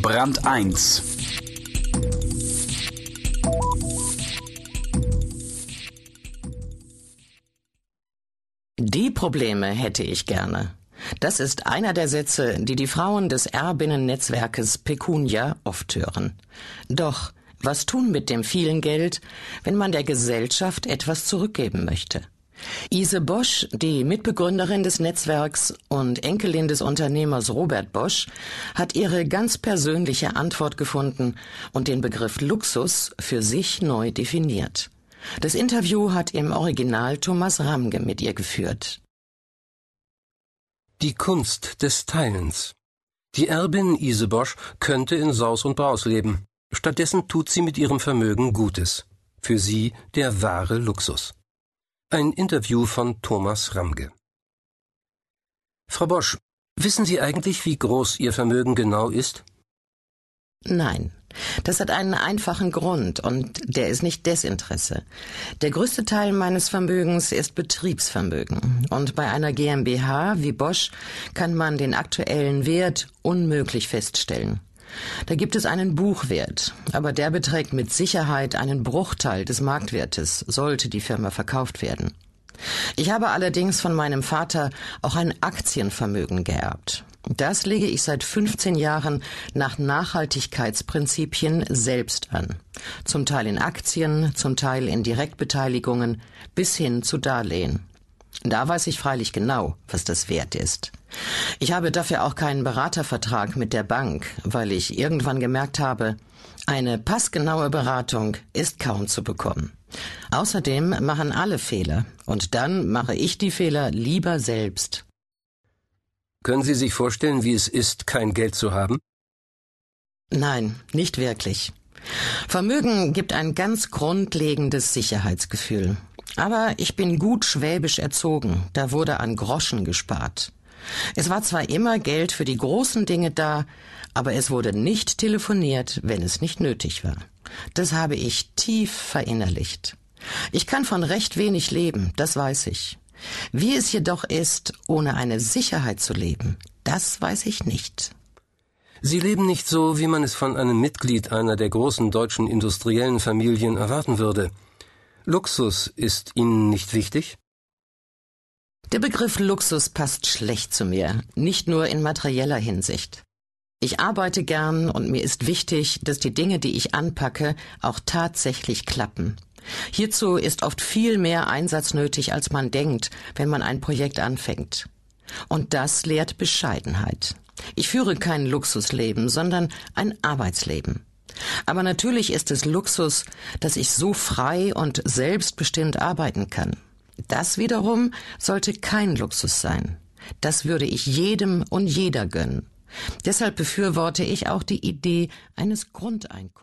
Brand 1 Die Probleme hätte ich gerne. Das ist einer der Sätze, die die Frauen des Erbinnen-Netzwerkes Pecunia oft hören. Doch was tun mit dem vielen Geld, wenn man der Gesellschaft etwas zurückgeben möchte? Ise Bosch, die Mitbegründerin des Netzwerks und Enkelin des Unternehmers Robert Bosch, hat ihre ganz persönliche Antwort gefunden und den Begriff Luxus für sich neu definiert. Das Interview hat im Original Thomas Ramge mit ihr geführt. Die Kunst des Teilens. Die Erbin Ise Bosch könnte in Saus und Braus leben. Stattdessen tut sie mit ihrem Vermögen Gutes. Für sie der wahre Luxus. Ein Interview von Thomas Ramge. Frau Bosch, wissen Sie eigentlich, wie groß Ihr Vermögen genau ist? Nein, das hat einen einfachen Grund und der ist nicht Desinteresse. Der größte Teil meines Vermögens ist Betriebsvermögen und bei einer GmbH wie Bosch kann man den aktuellen Wert unmöglich feststellen. Da gibt es einen Buchwert, aber der beträgt mit Sicherheit einen Bruchteil des Marktwertes, sollte die Firma verkauft werden. Ich habe allerdings von meinem Vater auch ein Aktienvermögen geerbt. Das lege ich seit 15 Jahren nach Nachhaltigkeitsprinzipien selbst an. Zum Teil in Aktien, zum Teil in Direktbeteiligungen bis hin zu Darlehen. Da weiß ich freilich genau, was das wert ist. Ich habe dafür auch keinen Beratervertrag mit der Bank, weil ich irgendwann gemerkt habe, eine passgenaue Beratung ist kaum zu bekommen. Außerdem machen alle Fehler, und dann mache ich die Fehler lieber selbst. Können Sie sich vorstellen, wie es ist, kein Geld zu haben? Nein, nicht wirklich. Vermögen gibt ein ganz grundlegendes Sicherheitsgefühl. Aber ich bin gut schwäbisch erzogen, da wurde an Groschen gespart. Es war zwar immer Geld für die großen Dinge da, aber es wurde nicht telefoniert, wenn es nicht nötig war. Das habe ich tief verinnerlicht. Ich kann von recht wenig leben, das weiß ich. Wie es jedoch ist, ohne eine Sicherheit zu leben, das weiß ich nicht. Sie leben nicht so, wie man es von einem Mitglied einer der großen deutschen industriellen Familien erwarten würde. Luxus ist Ihnen nicht wichtig? Der Begriff Luxus passt schlecht zu mir, nicht nur in materieller Hinsicht. Ich arbeite gern und mir ist wichtig, dass die Dinge, die ich anpacke, auch tatsächlich klappen. Hierzu ist oft viel mehr Einsatz nötig, als man denkt, wenn man ein Projekt anfängt. Und das lehrt Bescheidenheit. Ich führe kein Luxusleben, sondern ein Arbeitsleben. Aber natürlich ist es Luxus, dass ich so frei und selbstbestimmt arbeiten kann. Das wiederum sollte kein Luxus sein. Das würde ich jedem und jeder gönnen. Deshalb befürworte ich auch die Idee eines Grundeinkommens.